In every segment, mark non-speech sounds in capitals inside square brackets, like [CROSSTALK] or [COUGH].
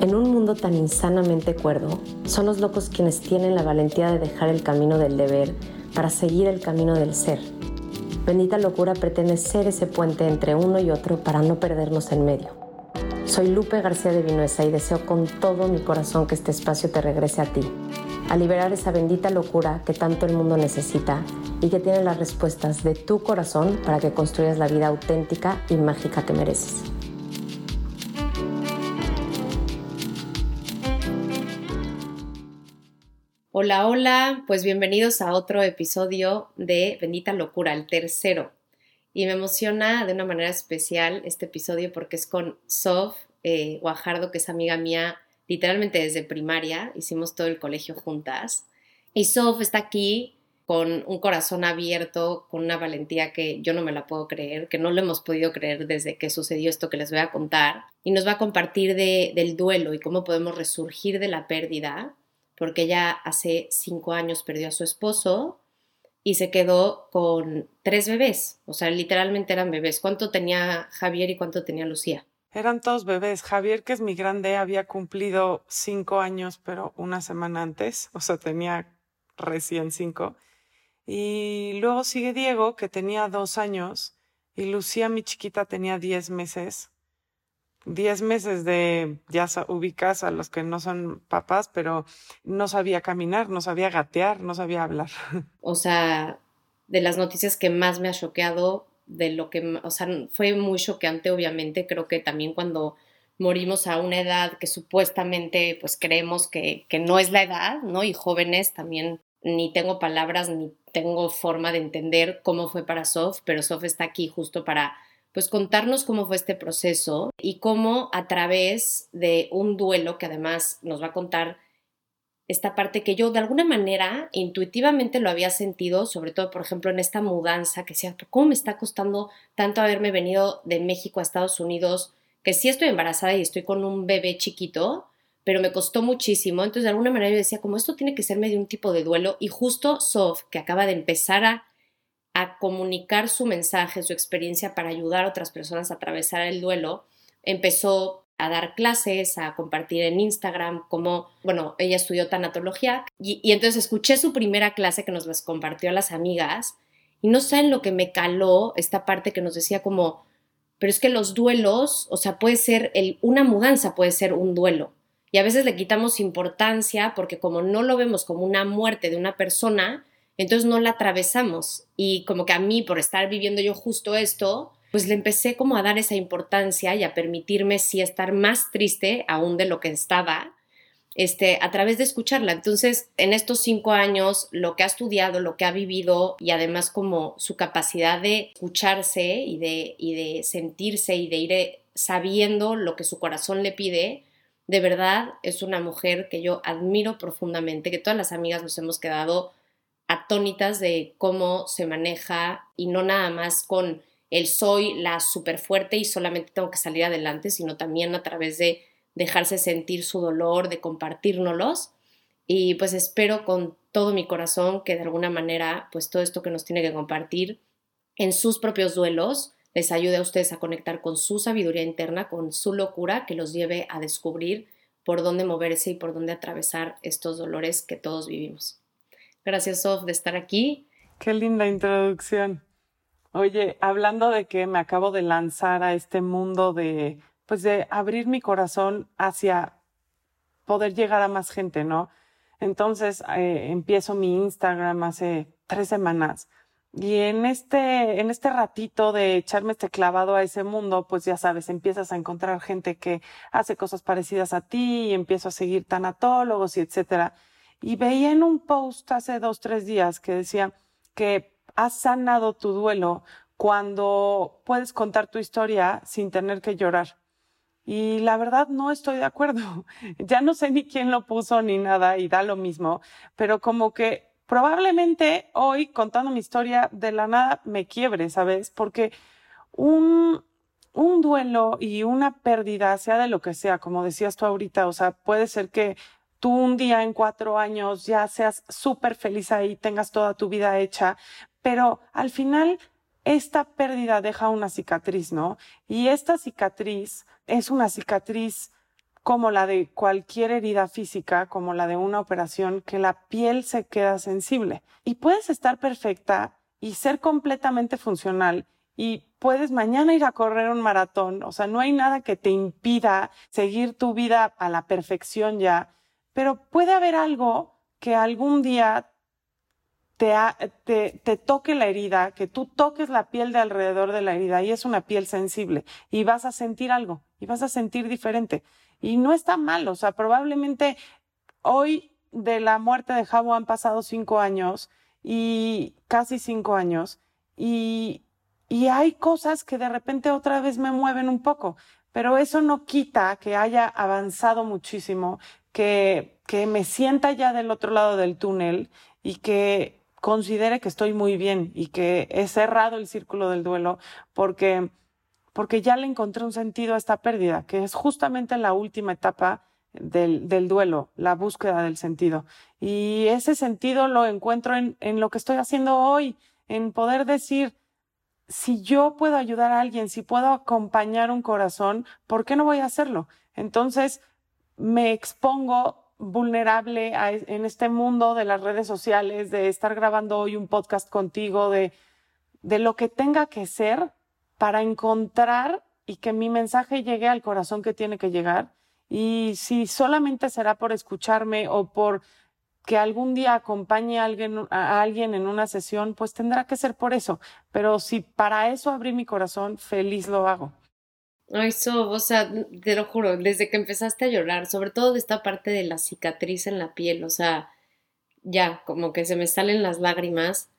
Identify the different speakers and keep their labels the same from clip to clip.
Speaker 1: En un mundo tan insanamente cuerdo, son los locos quienes tienen la valentía de dejar el camino del deber para seguir el camino del ser. Bendita locura pretende ser ese puente entre uno y otro para no perdernos en medio. Soy Lupe García de Vinuesa y deseo con todo mi corazón que este espacio te regrese a ti, a liberar esa bendita locura que tanto el mundo necesita y que tiene las respuestas de tu corazón para que construyas la vida auténtica y mágica que mereces. Hola, hola, pues bienvenidos a otro episodio de Bendita Locura, el tercero. Y me emociona de una manera especial este episodio porque es con Sof eh, Guajardo, que es amiga mía literalmente desde primaria, hicimos todo el colegio juntas. Y Sof está aquí con un corazón abierto, con una valentía que yo no me la puedo creer, que no lo hemos podido creer desde que sucedió esto que les voy a contar. Y nos va a compartir del duelo y cómo podemos resurgir de la pérdida porque ella hace cinco años perdió a su esposo y se quedó con tres bebés, o sea, literalmente eran bebés. ¿Cuánto tenía Javier y cuánto tenía Lucía?
Speaker 2: Eran todos bebés. Javier, que es mi grande, había cumplido cinco años, pero una semana antes, o sea, tenía recién cinco. Y luego sigue Diego, que tenía dos años, y Lucía, mi chiquita, tenía diez meses. 10 meses de, ya ubicas a los que no son papás, pero no sabía caminar, no sabía gatear, no sabía hablar. [LAUGHS]
Speaker 1: O sea, de las noticias que más me ha choqueado, de lo que, o sea, fue muy choqueante, obviamente, creo que también cuando morimos a una edad que supuestamente pues creemos que, que no es la edad, ¿no? Y jóvenes también ni tengo palabras ni tengo forma de entender cómo fue para Sof, pero Sof está aquí justo para pues contarnos cómo fue este proceso y cómo a través de un duelo que además nos va a contar esta parte que yo de alguna manera intuitivamente lo había sentido, sobre todo por ejemplo en esta mudanza que decía, ¿cómo me está costando tanto haberme venido de México a Estados Unidos? Que sí estoy embarazada y estoy con un bebé chiquito, pero me costó muchísimo. Entonces de alguna manera yo decía, como esto tiene que ser medio un tipo de duelo y justo Sof, que acaba de empezar a a comunicar su mensaje, su experiencia para ayudar a otras personas a atravesar el duelo, empezó a dar clases, a compartir en Instagram, como, bueno, ella estudió tanatología y, entonces escuché su primera clase que nos las compartió a las amigas y no saben lo que me caló esta parte que nos decía como, pero es que los duelos, o sea, puede ser una mudanza, puede ser un duelo. Y a veces le quitamos importancia porque como no lo vemos como una muerte de una persona, entonces no la atravesamos y como que a mí por estar viviendo yo justo esto, pues le empecé como a dar esa importancia y a permitirme sí estar más triste aún de lo que estaba, este, a través de escucharla. Entonces, en estos cinco años, lo que ha estudiado, lo que ha vivido y además como su capacidad de escucharse y de, y de sentirse y de ir sabiendo lo que su corazón le pide, de verdad es una mujer que yo admiro profundamente, que todas las amigas nos hemos quedado atónitas de cómo se maneja y no nada más con el soy la súper fuerte y solamente tengo que salir adelante, sino también a través de dejarse sentir su dolor, de compartirnos Y pues espero con todo mi corazón que de alguna manera, pues todo esto que nos tiene que compartir en sus propios duelos les ayude a ustedes a conectar con su sabiduría interna, con su locura, que los lleve a descubrir por dónde moverse y por dónde atravesar estos dolores que todos vivimos. Gracias, Sof, de estar aquí.
Speaker 2: Qué linda introducción. Oye, hablando de que me acabo de lanzar a este mundo de, pues de abrir mi corazón hacia poder llegar a más gente, ¿no? Entonces eh, empiezo mi Instagram hace tres semanas y en este, en este ratito de echarme este clavado a ese mundo, pues ya sabes, empiezas a encontrar gente que hace cosas parecidas a ti y empiezo a seguir tanatólogos y etcétera. Y veía en un post hace dos, tres días que decía que has sanado tu duelo cuando puedes contar tu historia sin tener que llorar. Y la verdad no estoy de acuerdo. [LAUGHS] Ya no sé ni quién lo puso ni nada y da lo mismo, pero como que probablemente hoy contando mi historia de la nada me quiebre, ¿sabes? Porque un, un duelo y una pérdida, sea de lo que sea, como decías tú ahorita, o sea, puede ser que tú un día en cuatro años ya seas súper feliz ahí, tengas toda tu vida hecha, pero al final esta pérdida deja una cicatriz, ¿no? Y esta cicatriz es una cicatriz como la de cualquier herida física, como la de una operación, que la piel se queda sensible. Y puedes estar perfecta y ser completamente funcional y puedes mañana ir a correr un maratón, o sea, no hay nada que te impida seguir tu vida a la perfección ya, pero puede haber algo que algún día te, te, te, toque la herida, que tú toques la piel de alrededor de la herida y es una piel sensible y vas a sentir algo y vas a sentir diferente. Y no está mal, o sea, probablemente hoy de la muerte de Jabo han pasado cinco años y casi cinco años y, y hay cosas que de repente otra vez me mueven un poco, pero eso no quita que haya avanzado muchísimo, que, que me sienta ya del otro lado del túnel y que considere que estoy muy bien y que he cerrado el círculo del duelo porque porque ya le encontré un sentido a esta pérdida, que es justamente la última etapa del, del duelo, la búsqueda del sentido. Y ese sentido lo encuentro en, en lo que estoy haciendo hoy, en poder decir, si yo puedo ayudar a alguien, si puedo acompañar un corazón, ¿por qué no voy a hacerlo? Entonces, me expongo vulnerable en este mundo de las redes sociales, de estar grabando hoy un podcast contigo, de, de lo que tenga que ser para encontrar y que mi mensaje llegue al corazón que tiene que llegar. Y si solamente será por escucharme o por que algún día acompañe a alguien, a alguien en una sesión, pues tendrá que ser por eso. Pero si para eso abrí mi corazón, feliz lo hago.
Speaker 1: Ay, so, o sea, te lo juro, desde que empezaste a llorar, sobre todo de esta parte de la cicatriz en la piel, o sea, ya, como que se me salen las lágrimas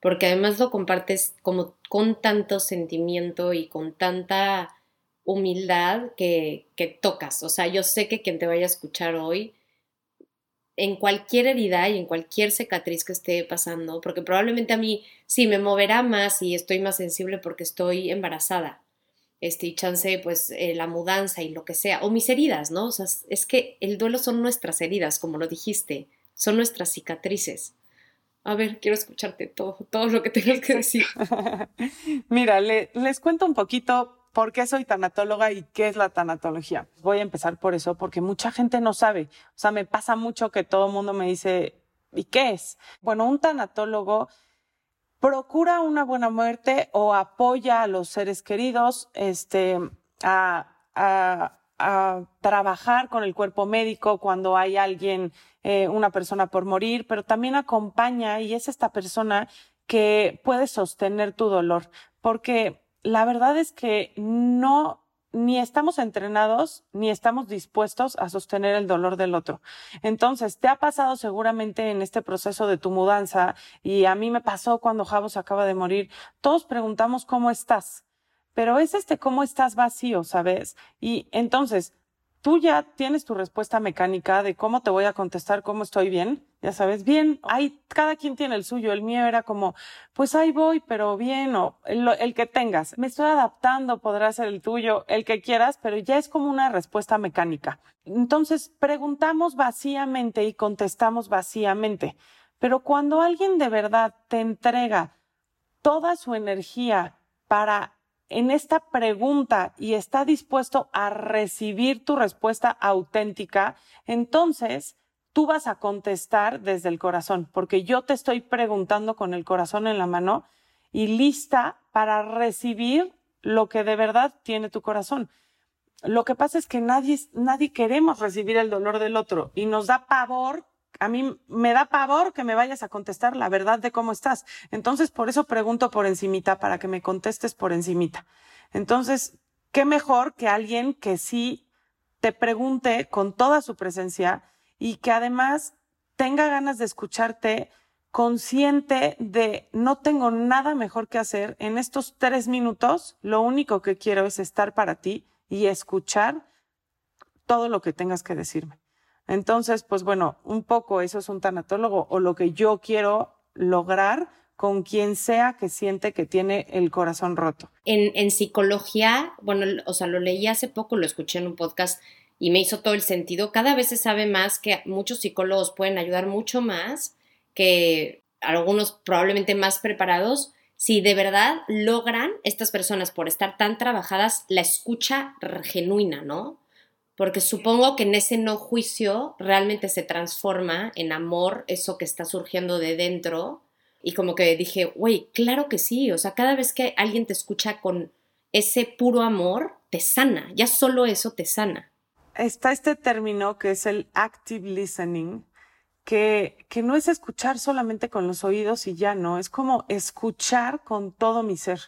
Speaker 1: porque además lo compartes como con tanto sentimiento y con tanta humildad que, que tocas. O sea, yo sé que quien te vaya a escuchar hoy, en cualquier herida y en cualquier cicatriz que esté pasando, porque probablemente a mí sí me moverá más y estoy más sensible porque estoy embarazada, este, chance, pues, eh, la mudanza y lo que sea, o mis heridas, ¿no? O sea, es que el duelo son nuestras heridas, como lo dijiste, son nuestras cicatrices a ver, quiero escucharte todo, todo lo que tengas que decir. [LAUGHS]
Speaker 2: Mira, les cuento un poquito por qué soy tanatóloga y qué es la tanatología. Voy a empezar por eso, porque mucha gente no sabe. O sea, me pasa mucho que todo el mundo me dice, ¿y qué es? Bueno, un tanatólogo procura una buena muerte o apoya a los seres queridos, este, a, a a trabajar con el cuerpo médico cuando hay alguien, eh, una persona por morir, pero también acompaña y es esta persona que puede sostener tu dolor, porque la verdad es que no ni estamos entrenados ni estamos dispuestos a sostener el dolor del otro. Entonces, te ha pasado seguramente en este proceso de tu mudanza y a mí me pasó cuando Javos acaba de morir. Todos preguntamos cómo estás pero es este cómo estás vacío, ¿sabes? Y entonces, tú ya tienes tu respuesta mecánica de cómo te voy a contestar, cómo estoy bien, ya sabes, bien, hay, cada quien tiene el suyo, el mío era como, pues ahí voy, pero bien, o el, el que tengas, me estoy adaptando, podrá ser el tuyo, el que quieras, pero ya es como una respuesta mecánica. Entonces, preguntamos vacíamente y contestamos vacíamente, pero cuando alguien de verdad te entrega toda su energía para en esta pregunta y está dispuesto a recibir tu respuesta auténtica, entonces tú vas a contestar desde el corazón, porque yo te estoy preguntando con el corazón en la mano y lista para recibir lo que de verdad tiene tu corazón. Lo que pasa es que nadie, nadie queremos recibir el dolor del otro y nos da pavor a mí me da pavor que me vayas a contestar la verdad de cómo estás. Entonces, por eso pregunto por encimita, para que me contestes por encimita. Entonces, qué mejor que alguien que sí te pregunte con toda su presencia y que además tenga ganas de escucharte consciente de no tengo nada mejor que hacer en estos tres minutos, lo único que quiero es estar para ti y escuchar todo lo que tengas que decirme. Entonces, pues bueno, un poco eso es un tanatólogo o lo que yo quiero lograr con quien sea que siente que tiene el corazón roto.
Speaker 1: En, psicología, bueno, o sea, lo leí hace poco, lo escuché en un podcast y me hizo todo el sentido. Cada vez se sabe más que muchos psicólogos pueden ayudar mucho más que algunos probablemente más preparados si de verdad logran estas personas por estar tan trabajadas la escucha genuina, ¿no? Porque supongo que en ese no juicio realmente se transforma en amor eso que está surgiendo de dentro. Y como que dije, güey, claro que sí, o sea, cada vez que alguien te escucha con ese puro amor, te sana, ya solo eso te sana.
Speaker 2: Está este término que es el active listening, que, que no es escuchar solamente con los oídos y ya no, es como escuchar con todo mi ser.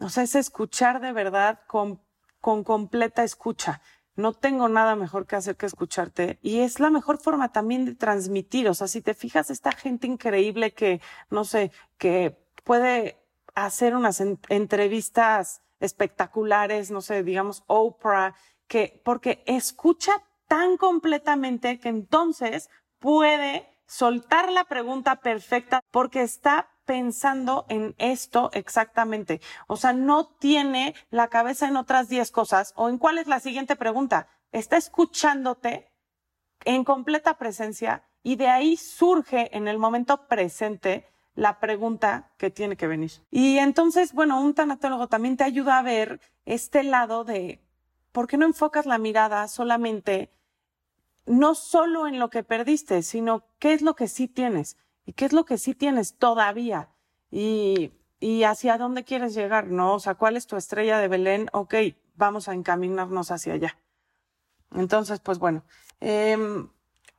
Speaker 2: O sea, es escuchar de verdad con, con completa escucha no tengo nada mejor que hacer que escucharte y es la mejor forma también de transmitir. O sea, si te fijas, esta gente increíble que, no sé, que puede hacer unas entrevistas espectaculares, no sé, digamos Oprah, que porque escucha tan completamente que entonces puede soltar la pregunta perfecta porque está pensando en esto exactamente. O sea, no tiene la cabeza en otras 10 cosas o en cuál es la siguiente pregunta. Está escuchándote en completa presencia y de ahí surge en el momento presente la pregunta que tiene que venir. Y entonces, bueno, un tanatólogo también te ayuda a ver este lado de por qué no enfocas la mirada solamente, no solo en lo que perdiste, sino qué es lo que sí tienes. ¿Y qué es lo que sí tienes todavía? Y, y hacia dónde quieres llegar, ¿no? O sea, ¿cuál es tu estrella de Belén? Ok, vamos a encaminarnos hacia allá. Entonces, pues bueno, eh,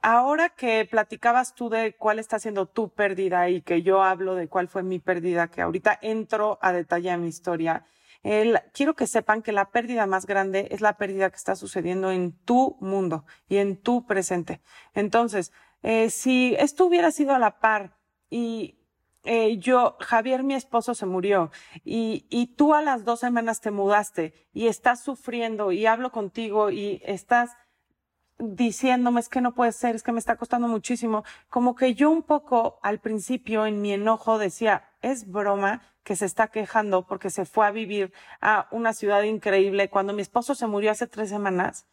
Speaker 2: ahora que platicabas tú de cuál está siendo tu pérdida y que yo hablo de cuál fue mi pérdida, que ahorita entro a detallar mi historia, el, quiero que sepan que la pérdida más grande es la pérdida que está sucediendo en tu mundo y en tu presente. Entonces, eh, si esto hubiera sido a la par y eh, yo, Javier, mi esposo, se murió y, y tú a las dos semanas te mudaste y estás sufriendo y hablo contigo y estás diciéndome es que no puede ser, es que me está costando muchísimo, como que yo un poco al principio en mi enojo decía, es broma que se está quejando porque se fue a vivir a una ciudad increíble cuando mi esposo se murió hace tres semanas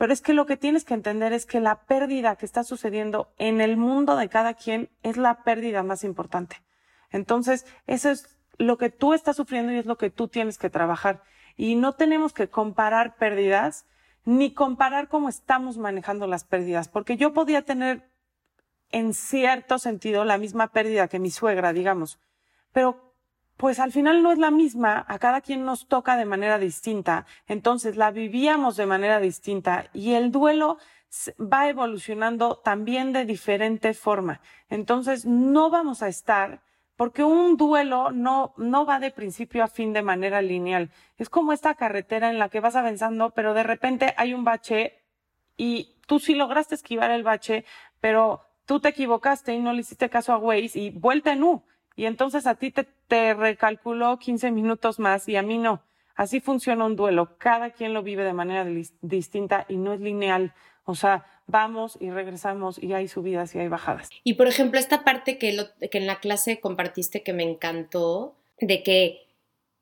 Speaker 2: pero es que lo que tienes que entender es que la pérdida que está sucediendo en el mundo de cada quien es la pérdida más importante. Entonces, eso es lo que tú estás sufriendo y es lo que tú tienes que trabajar. Y no tenemos que comparar pérdidas ni comparar cómo estamos manejando las pérdidas, porque yo podía tener en cierto sentido la misma pérdida que mi suegra, digamos, pero pues al final no es la misma, a cada quien nos toca de manera distinta, entonces la vivíamos de manera distinta y el duelo va evolucionando también de diferente forma. Entonces no vamos a estar porque un duelo no, no va de principio a fin de manera lineal. Es como esta carretera en la que vas avanzando, pero de repente hay un bache y tú sí lograste esquivar el bache, pero tú te equivocaste y no le hiciste caso a Waze y vuelta en U y entonces a ti te, te recalculó 15 minutos más y a mí no. Así funciona un duelo. Cada quien lo vive de manera distinta y no es lineal. O sea, vamos y regresamos y hay subidas y hay bajadas.
Speaker 1: Y por ejemplo, esta parte que, que en la clase compartiste que me encantó, de que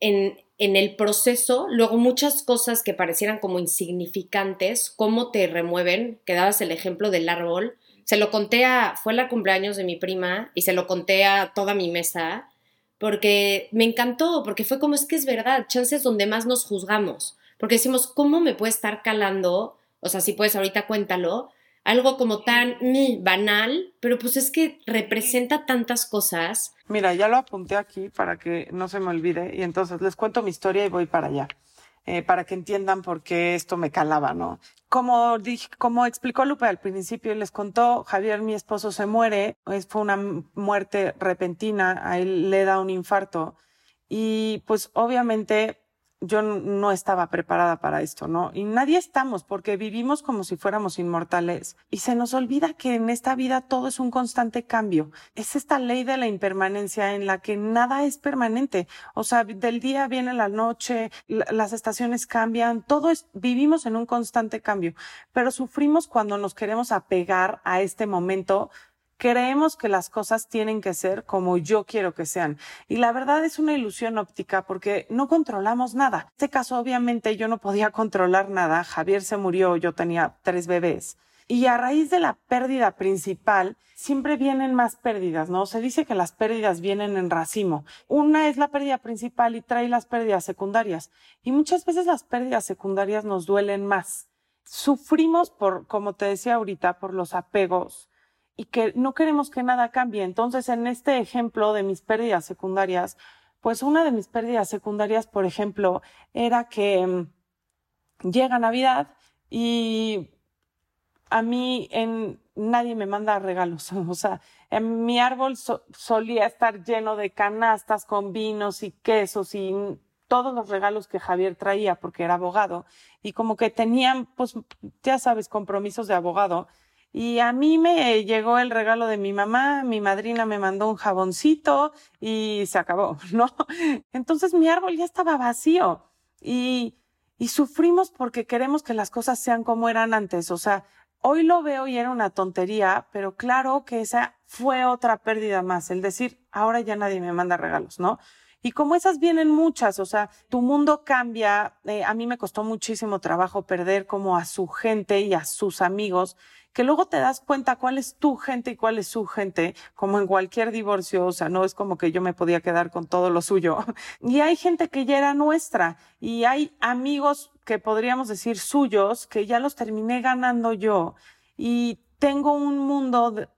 Speaker 1: en, en el proceso, luego muchas cosas que parecieran como insignificantes, cómo te remueven, que dabas el ejemplo del árbol, se lo conté a, fue la cumpleaños de mi prima y se lo conté a toda mi mesa porque me encantó, porque fue como es que es verdad, chances donde más nos juzgamos, porque decimos, ¿cómo me puede estar calando? O sea, si puedes ahorita cuéntalo, algo como tan banal, pero pues es que representa tantas cosas.
Speaker 2: Mira, ya lo apunté aquí para que no se me olvide y entonces les cuento mi historia y voy para allá. Eh, para que entiendan por qué esto me calaba, ¿no? Como, dije, como explicó Lupe al principio y les contó, Javier, mi esposo, se muere, fue una muerte repentina, a él le da un infarto y pues obviamente yo no estaba preparada para esto, ¿no? Y nadie estamos porque vivimos como si fuéramos inmortales y se nos olvida que en esta vida todo es un constante cambio. Es esta ley de la impermanencia en la que nada es permanente. O sea, del día viene la noche, las estaciones cambian, todo es, vivimos en un constante cambio, pero sufrimos cuando nos queremos apegar a este momento creemos que las cosas tienen que ser como yo quiero que sean. Y la verdad es una ilusión óptica porque no controlamos nada. En este caso, obviamente, yo no podía [LAUGHS] controlar nada. Javier se murió, yo tenía tres bebés. Y a raíz de la pérdida principal, siempre vienen más pérdidas, ¿no? Se dice que las pérdidas vienen en racimo. Una es la pérdida principal y trae las pérdidas secundarias. Y muchas veces las pérdidas secundarias nos duelen más. sufrimos por, como te decía ahorita, por los apegos y que no queremos que nada cambie. Entonces, en este ejemplo de mis pérdidas secundarias, pues una de mis pérdidas secundarias, por ejemplo, era que mm, llega Navidad y a mí en, nadie me manda regalos. [LAUGHS] O sea, en mi árbol solía estar lleno de canastas con vinos y quesos y todos los regalos que Javier traía porque era abogado y como que tenían, pues, ya sabes, compromisos de abogado. Y a mí me llegó el regalo de mi mamá, mi madrina me mandó un jaboncito y se acabó, [LAUGHS] ¿no? Entonces mi árbol ya estaba vacío y, y sufrimos porque queremos que las cosas sean como eran antes. O sea, hoy lo veo y era una tontería, pero claro que esa fue otra pérdida más, el decir, ahora ya nadie me manda regalos, ¿no? Y como esas vienen muchas, o sea, tu mundo cambia. Eh, a mí me costó muchísimo trabajo perder como a su gente y a sus amigos, que luego te das cuenta cuál es tu gente y cuál es su gente, como en cualquier divorcio, o sea, no es como que yo me podía quedar con todo lo suyo. [LAUGHS] Y hay gente que ya era nuestra y hay amigos que podríamos decir suyos que ya los terminé ganando yo y tengo un mundo de,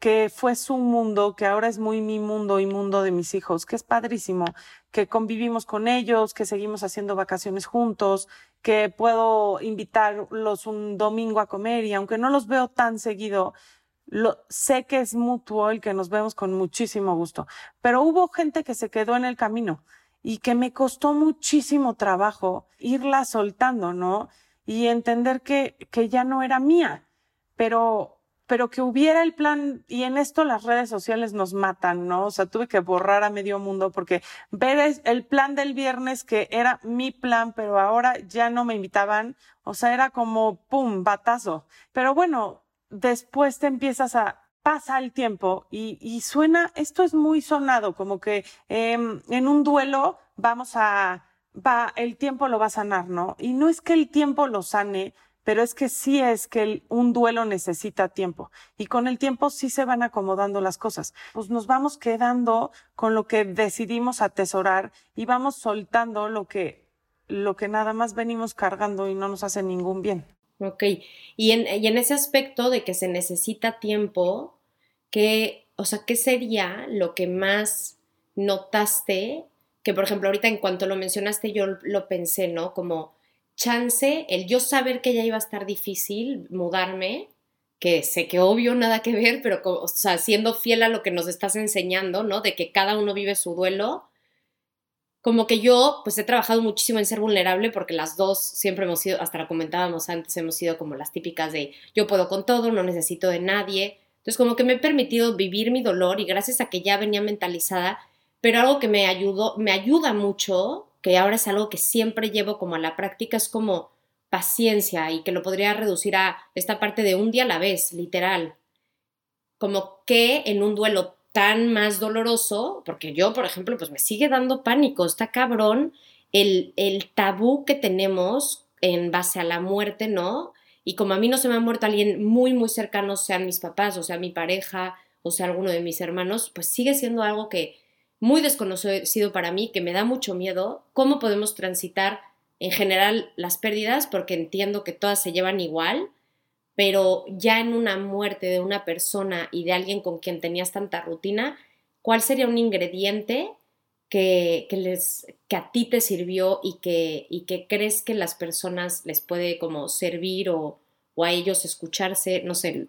Speaker 2: que fue su mundo, que ahora es muy mi mundo y mundo de mis hijos, que es padrísimo, que convivimos con ellos, que seguimos haciendo vacaciones juntos, que puedo invitarlos un domingo a comer y aunque no los veo tan seguido, lo, sé que es mutuo el que nos vemos con muchísimo gusto. Pero hubo gente que se quedó en el camino y que me costó muchísimo trabajo irla soltando, ¿no? Y entender que, que ya no era mía. Pero pero que hubiera el plan, y en esto las redes sociales nos matan, ¿no? O sea, tuve que borrar a medio mundo porque ver el plan del viernes que era mi plan, pero ahora ya no me invitaban, o sea, era como, ¡pum!, batazo. Pero bueno, después te empiezas a, pasa el tiempo y, y suena, esto es muy sonado, como que em, en un duelo vamos a, va, el tiempo lo va a sanar, ¿no? Y no es que el tiempo lo sane, pero es que sí es que un duelo necesita tiempo y con el tiempo sí se van acomodando las cosas. Pues nos vamos quedando con lo que decidimos atesorar y vamos soltando lo que, lo que nada más venimos cargando y no nos hace ningún bien.
Speaker 1: Ok, y en, y en ese aspecto de que se necesita tiempo, ¿qué, o sea, ¿qué sería lo que más notaste? Que por ejemplo ahorita en cuanto lo mencionaste yo lo pensé, ¿no? Como chance, el yo saber que ya iba a estar difícil mudarme, que sé que obvio nada que ver, pero o sea, siendo fiel a lo que nos estás enseñando, ¿no? De que cada uno vive su duelo. Como que yo, pues he trabajado muchísimo en ser vulnerable porque las dos siempre hemos sido, hasta lo comentábamos antes, hemos sido como las típicas de yo puedo con todo, no necesito de nadie. Entonces como que me he permitido vivir mi dolor y gracias a que ya venía mentalizada, pero algo que me ayudó, me ayuda mucho que ahora es algo que siempre llevo como a la práctica, es como paciencia y que lo podría reducir a esta parte de un día a la vez, literal. Como que en un duelo tan más doloroso, porque yo, por ejemplo, pues me sigue dando pánico, está cabrón el, el tabú que tenemos en base a la muerte, ¿no? Y como a mí no se me ha muerto alguien muy, muy cercano, sean mis papás, o sea, mi pareja, o sea, alguno de mis hermanos, pues sigue siendo algo que muy desconocido para mí, que me da mucho miedo, cómo podemos transitar en general las pérdidas, porque entiendo que todas se llevan igual, pero ya en una muerte de una persona y de alguien con quien tenías tanta rutina, ¿cuál sería un ingrediente que, les, que a ti te sirvió y que, y que crees que las personas les puede como servir o, o a ellos escucharse? No sé.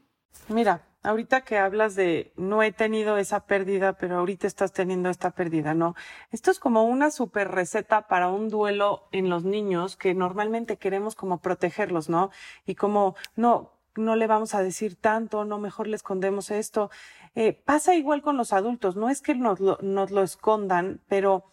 Speaker 2: Mira, ahorita que hablas de no he tenido esa pérdida, pero ahorita estás teniendo esta pérdida, ¿no? Esto es como una super receta para un duelo en los niños que normalmente queremos como protegerlos, ¿no? Y como, no, no le vamos a decir tanto, no, mejor le escondemos esto. Eh, pasa igual con los adultos, no es que nos lo, nos lo escondan, pero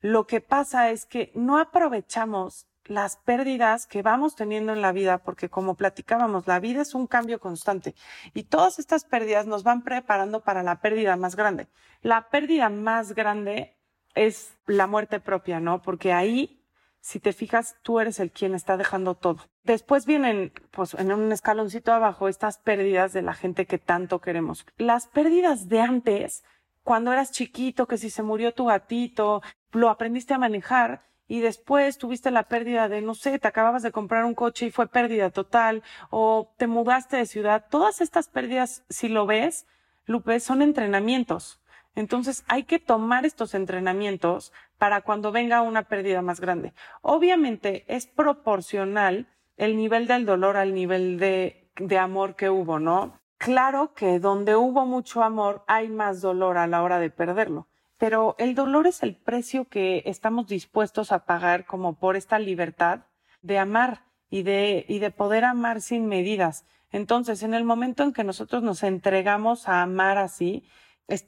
Speaker 2: lo que pasa es que no aprovechamos las pérdidas que vamos teniendo en la vida, porque como platicábamos, la vida es un cambio constante y todas estas pérdidas nos van preparando para la pérdida más grande. La pérdida más grande es la muerte propia, ¿no? Porque ahí, si te fijas, tú eres el quien está dejando todo. Después vienen, pues, en un escaloncito abajo, estas pérdidas de la gente que tanto queremos. Las pérdidas de antes, cuando eras chiquito, que si se murió tu gatito, lo aprendiste a manejar, y después tuviste la pérdida de, no sé, te acababas de comprar un coche y fue pérdida total, o te mudaste de ciudad, todas estas pérdidas, si lo ves, Lupe, son entrenamientos. Entonces hay que tomar estos entrenamientos para cuando venga una pérdida más grande. Obviamente es proporcional el nivel del dolor al nivel de, de amor que hubo, ¿no? Claro que donde hubo mucho amor hay más dolor a la hora de perderlo pero el dolor es el precio que estamos dispuestos a pagar como por esta libertad de amar y de, y de poder amar sin medidas. Entonces, en el momento en que nosotros nos entregamos a amar así,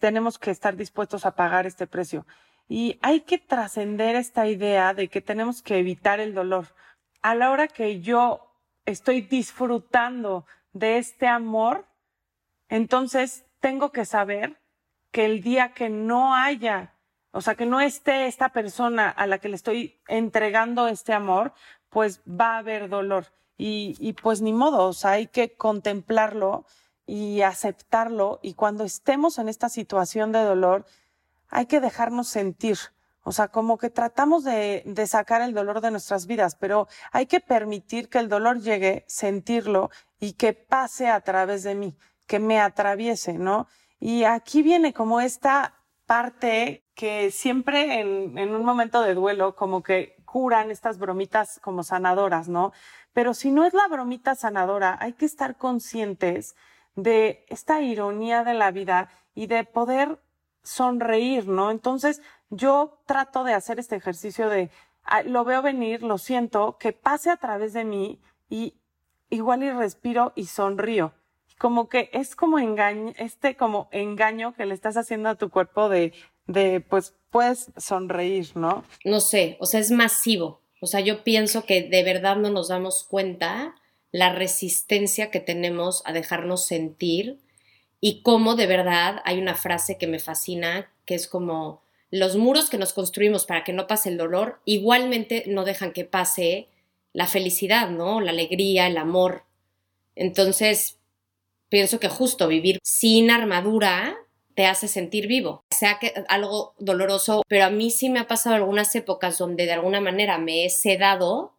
Speaker 2: tenemos que estar dispuestos a pagar este precio. Y hay que trascender esta idea de que tenemos que evitar el dolor. A la hora que yo estoy disfrutando de este amor, entonces tengo que saber que el día que no haya, o sea, que no esté esta persona a la que le estoy entregando este amor, pues va a haber dolor. Y, pues ni modo, o sea, hay que contemplarlo y aceptarlo. Y cuando estemos en esta situación de dolor, hay que dejarnos sentir. O sea, como que tratamos de, de, sacar el dolor de nuestras vidas, pero hay que permitir que el dolor llegue, sentirlo y que pase a través de mí, que me atraviese, ¿no? Y aquí viene como esta parte que siempre en, en un momento de duelo como que curan estas bromitas como sanadoras, ¿no? Pero si no es la bromita sanadora, hay que estar conscientes de esta ironía de la vida y de poder sonreír, ¿no? Entonces yo trato de hacer este ejercicio de, lo veo venir, lo siento, que pase a través de mí y igual y respiro y sonrío como que es como engaño, este como engaño que le estás haciendo a tu cuerpo de, de, pues, puedes sonreír, ¿no?
Speaker 1: No sé, o sea, es masivo. O sea, yo pienso que de verdad no nos damos cuenta la resistencia que tenemos a dejarnos sentir y cómo de verdad hay una frase que me fascina, que es como los muros que nos construimos para que no pase el dolor, igualmente no dejan que pase la felicidad, ¿no? La alegría, el amor. Entonces, pienso que justo vivir sin armadura te hace sentir vivo, sea que algo doloroso, pero a mí sí me ha pasado algunas épocas donde de alguna manera me he sedado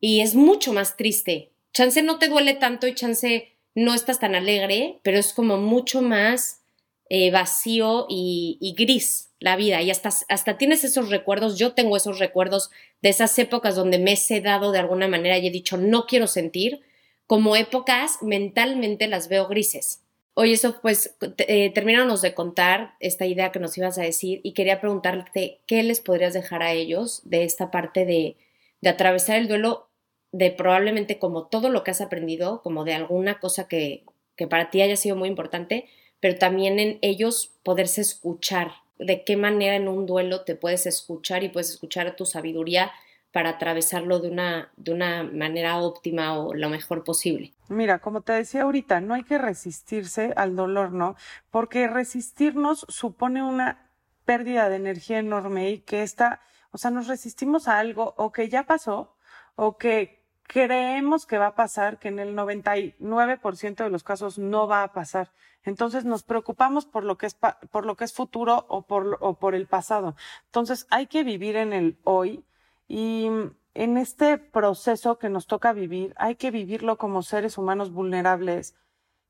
Speaker 1: y es mucho más triste. Chance no te duele tanto y chance no estás tan alegre, pero es como mucho más eh, vacío y, gris la vida y hasta, hasta tienes esos recuerdos, yo tengo esos recuerdos de esas épocas donde me he sedado de alguna manera y he dicho no quiero sentir como épocas mentalmente las veo grises. Oye, eso pues eh, de contar esta idea que nos ibas a decir y quería preguntarte qué les podrías dejar a ellos de esta parte de, de atravesar el duelo de probablemente como todo lo que has aprendido, como de alguna cosa que, que para ti haya sido muy importante, pero también en ellos poderse escuchar, de qué manera en un duelo te puedes escuchar y puedes escuchar tu sabiduría para atravesarlo de una, de una manera óptima o lo mejor posible.
Speaker 2: Mira, como te decía ahorita, no hay que resistirse al dolor, ¿no? Porque resistirnos supone una pérdida de energía enorme y que esta, o sea, nos resistimos a algo o que ya pasó o que creemos que va a pasar, que en el 99% de los casos no va a pasar. Entonces nos preocupamos por lo que es, por lo que es futuro o por, o por el pasado. Entonces hay que vivir en el hoy y en este proceso que nos toca vivir, hay que vivirlo como seres humanos vulnerables,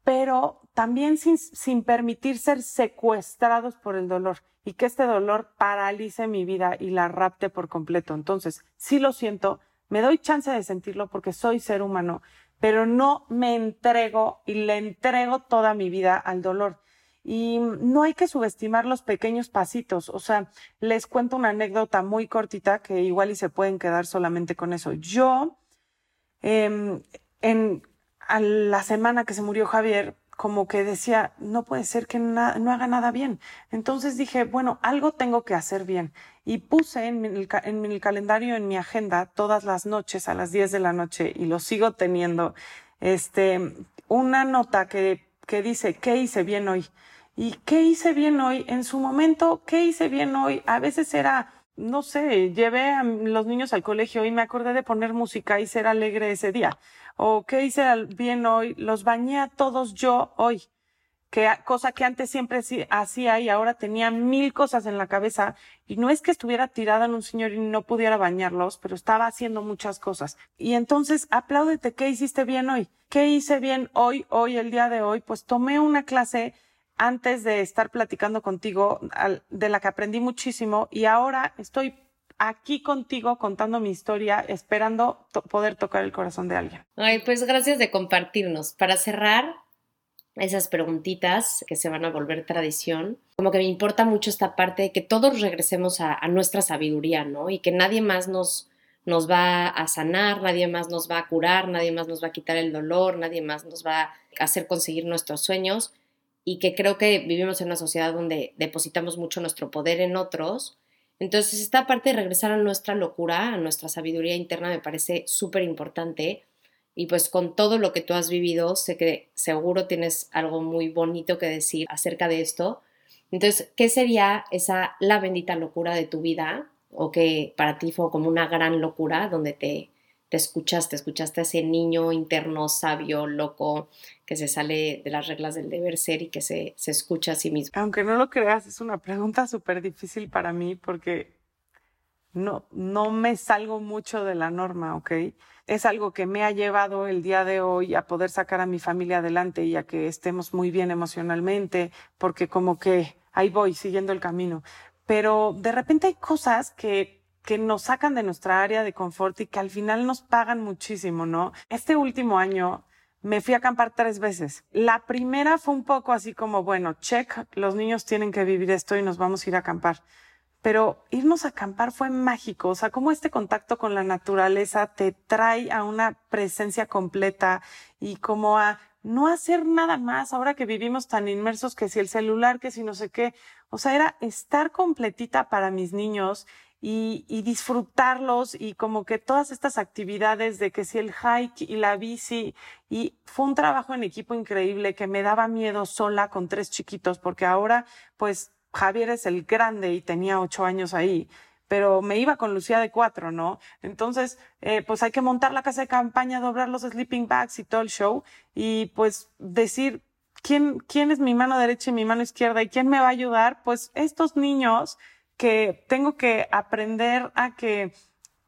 Speaker 2: pero también sin, sin, permitir ser secuestrados por el dolor y que este dolor paralice mi vida y la rapte por completo. Entonces, sí lo siento, me doy chance de sentirlo porque soy ser humano, pero no me entrego y le entrego toda mi vida al dolor. Y no hay que subestimar los pequeños pasitos. O sea, les cuento una anécdota muy cortita que igual y se pueden quedar solamente con eso. Yo, eh, en la semana que se murió Javier, como que decía, no puede ser que no haga nada bien. Entonces dije, bueno, algo tengo que hacer bien. Y puse en mi, en mi calendario, en mi agenda, todas las noches a las 10 de la noche, y lo sigo teniendo, este, una nota que, que dice, ¿qué hice bien hoy? ¿Y qué hice bien hoy? En su momento, ¿qué hice bien hoy? A veces era, no sé, llevé a los niños al colegio y me acordé de poner música y ser alegre ese día. O qué hice bien hoy? Los bañé a todos yo hoy. Que cosa que antes siempre hacía y ahora tenía mil cosas en la cabeza y no es que estuviera tirada en un señor y no pudiera bañarlos, pero estaba haciendo muchas cosas. Y entonces, apláudete, ¿qué hiciste bien hoy? ¿Qué hice bien hoy, hoy, el día de hoy? Pues tomé una clase antes de estar platicando contigo de la que aprendí muchísimo y ahora estoy aquí contigo contando mi historia, esperando poder tocar el corazón de alguien.
Speaker 1: Ay, pues gracias de compartirnos. Para cerrar, esas preguntitas que se van a volver tradición. Como que me importa mucho esta parte de que todos regresemos a, nuestra sabiduría, ¿no? Y que nadie más nos, nos va a sanar, nadie más nos va a curar, nadie más nos va a quitar el dolor, nadie más nos va a hacer conseguir nuestros sueños. Y que creo que vivimos en una sociedad donde depositamos mucho nuestro poder en otros. Entonces, esta parte de regresar a nuestra locura, a nuestra sabiduría interna, me parece súper importante y pues con todo lo que tú has vivido, sé que seguro tienes algo muy bonito que decir acerca de esto. Entonces, ¿qué sería esa la bendita locura de tu vida? O que para ti fue como una gran locura donde te, te escuchaste, escuchaste a ese niño interno, sabio, loco, que se sale de las reglas del deber ser y que se, se escucha a sí mismo.
Speaker 2: Aunque no lo creas, es una pregunta súper difícil para mí porque no, no me salgo mucho de la norma, ¿ok? es algo que me ha llevado el día de hoy a poder sacar a mi familia adelante y a que estemos muy bien emocionalmente, porque como que ahí voy siguiendo el camino. Pero de repente hay cosas que que nos sacan de nuestra área de confort y que al final nos pagan muchísimo, ¿no? Este último año me fui a acampar tres veces. La primera fue un poco así como, bueno, check, los niños tienen que vivir esto y nos vamos a ir a acampar pero irnos a acampar fue mágico, o sea, como este contacto con la naturaleza te trae a una presencia completa y como a no hacer nada más ahora que vivimos tan inmersos que si el celular, que si no sé qué, o sea, era estar completita para mis niños y, y disfrutarlos y como que todas estas actividades de que si el hike y la bici y fue un trabajo en equipo increíble que me daba miedo sola con tres chiquitos porque ahora pues Javier es el grande y tenía ocho años ahí, pero me iba con Lucía de cuatro, ¿no? Entonces, eh, pues hay que montar la casa de campaña, doblar los sleeping bags y todo el show y pues decir, ¿quién, quién es mi mano derecha y mi mano izquierda y quién me va a ayudar? Pues estos niños que tengo que aprender a que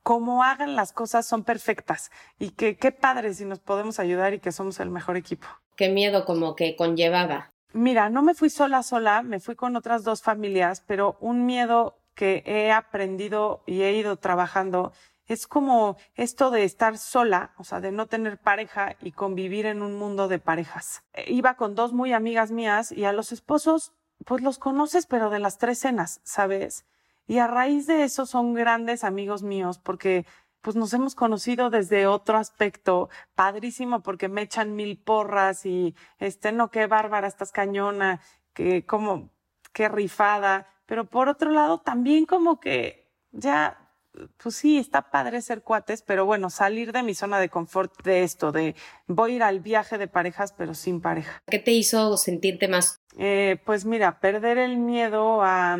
Speaker 2: como hagan las cosas son perfectas y que qué padre si nos podemos ayudar y que somos el mejor equipo.
Speaker 1: Qué miedo como que conllevaba
Speaker 2: Mira, no me fui sola sola, me fui con otras dos familias, pero un miedo que he aprendido y he ido trabajando es como esto de estar sola, o sea, de no tener pareja y convivir en un mundo de parejas. Eh, iba con dos muy amigas mías y a los esposos, pues los conoces, pero de las tres cenas, ¿sabes? Y a raíz de eso son grandes amigos míos porque pues nos hemos conocido desde otro aspecto, padrísimo porque me echan mil porras y este, no, qué bárbara, estás cañona, que como, qué rifada, pero por otro lado también como que ya, pues sí, está padre ser cuates, pero bueno, salir de mi zona de confort de esto, de voy a ir al viaje de parejas, pero sin pareja.
Speaker 1: ¿Qué te hizo sentirte más?
Speaker 2: Eh, pues mira, perder el miedo a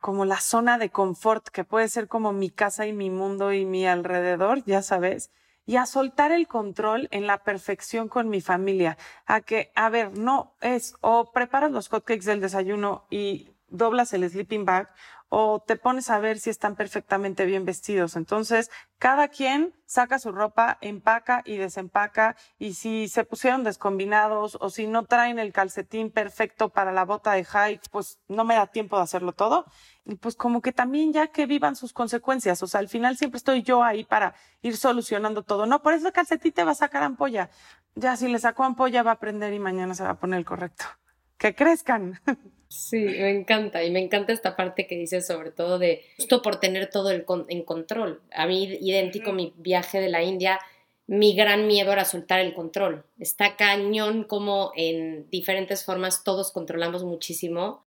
Speaker 2: como la zona de confort que puede ser como mi casa y mi mundo y mi alrededor, ya sabes, y a soltar el control en la perfección con mi familia, a que, a ver, no es o preparas los hotcakes del desayuno y doblas el sleeping bag o te pones a ver si están perfectamente bien vestidos. Entonces, cada quien saca su ropa, empaca y desempaca y si se pusieron descombinados o si no traen el calcetín perfecto para la bota de hike, pues no me da tiempo de hacerlo todo. Y pues como que también ya que vivan sus consecuencias, o sea, al final siempre estoy yo ahí para ir solucionando todo. No, por eso el calcetín te va a sacar ampolla. Ya si le sacó ampolla va a aprender y mañana se va a poner el correcto. Que crezcan. [LAUGHS]
Speaker 1: Sí, me encanta y me encanta esta parte que dices sobre todo de justo por tener todo el en control. A mí idéntico mi viaje de la India, mi gran miedo era soltar el control. Está cañón como en diferentes formas todos controlamos muchísimo.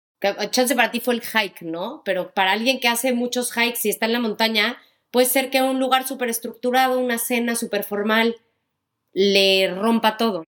Speaker 1: Chance para ti fue el hike, ¿no? Pero para alguien que hace muchos hikes y está en la montaña, puede ser que un lugar súper estructurado, una cena súper formal, le rompa todo.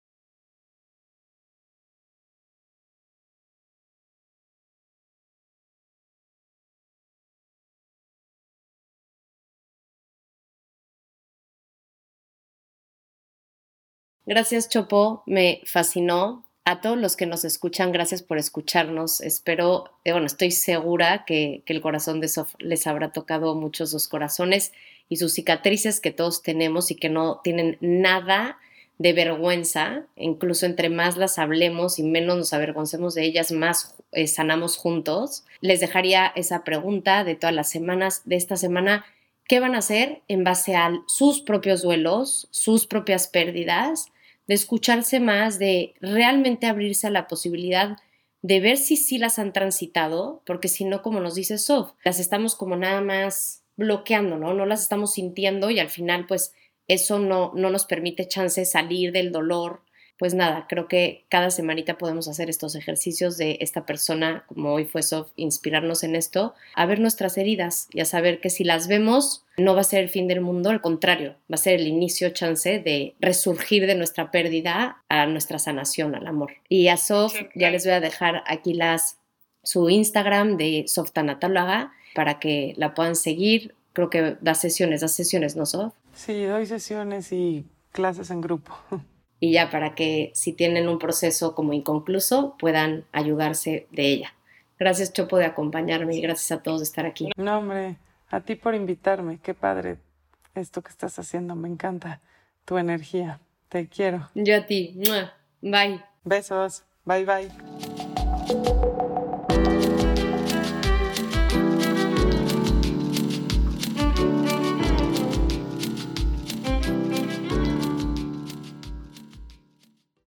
Speaker 1: Gracias, Chopo. Me fascinó. a todos los que nos escuchan, gracias por escucharnos. Espero, eh, bueno, estoy segura que, que el corazón de Sof les habrá tocado muchos sus corazones y sus cicatrices que todos tenemos y que no tienen nada de vergüenza, incluso entre más las hablemos y menos nos avergoncemos de ellas, más eh, sanamos juntos. Les dejaría esa pregunta de todas las semanas, de esta semana, ¿qué van a hacer en base a sus propios duelos, sus propias pérdidas, de escucharse más, de realmente abrirse a la posibilidad de ver si sí las han transitado, porque si no, como nos dice Sof, las estamos como nada más bloqueando, ¿no? No las estamos sintiendo y al final, pues, eso no, no nos permite chance salir del dolor. Pues nada, creo que cada semanita podemos hacer estos ejercicios de esta persona, como hoy fue Sof, inspirarnos en esto, a ver nuestras heridas y a saber que si las vemos no va a ser el fin del mundo, al contrario, va a ser el inicio chance de resurgir de nuestra pérdida a nuestra sanación, al amor. Y a Sof ya les voy a dejar aquí las su Instagram de Softanatáloga para que la puedan seguir. Creo que da sesiones, da sesiones, ¿no, Sof?
Speaker 2: Sí, doy sesiones y clases en grupo. [LAUGHS]
Speaker 1: Y ya para que si tienen un proceso como inconcluso puedan ayudarse de ella. Gracias Chopo de acompañarme y gracias a todos de estar aquí.
Speaker 2: No, hombre, a ti por invitarme. Qué padre esto que estás haciendo. Me encanta tu energía. Te quiero.
Speaker 1: Yo a ti. Bye.
Speaker 2: Besos. Bye bye.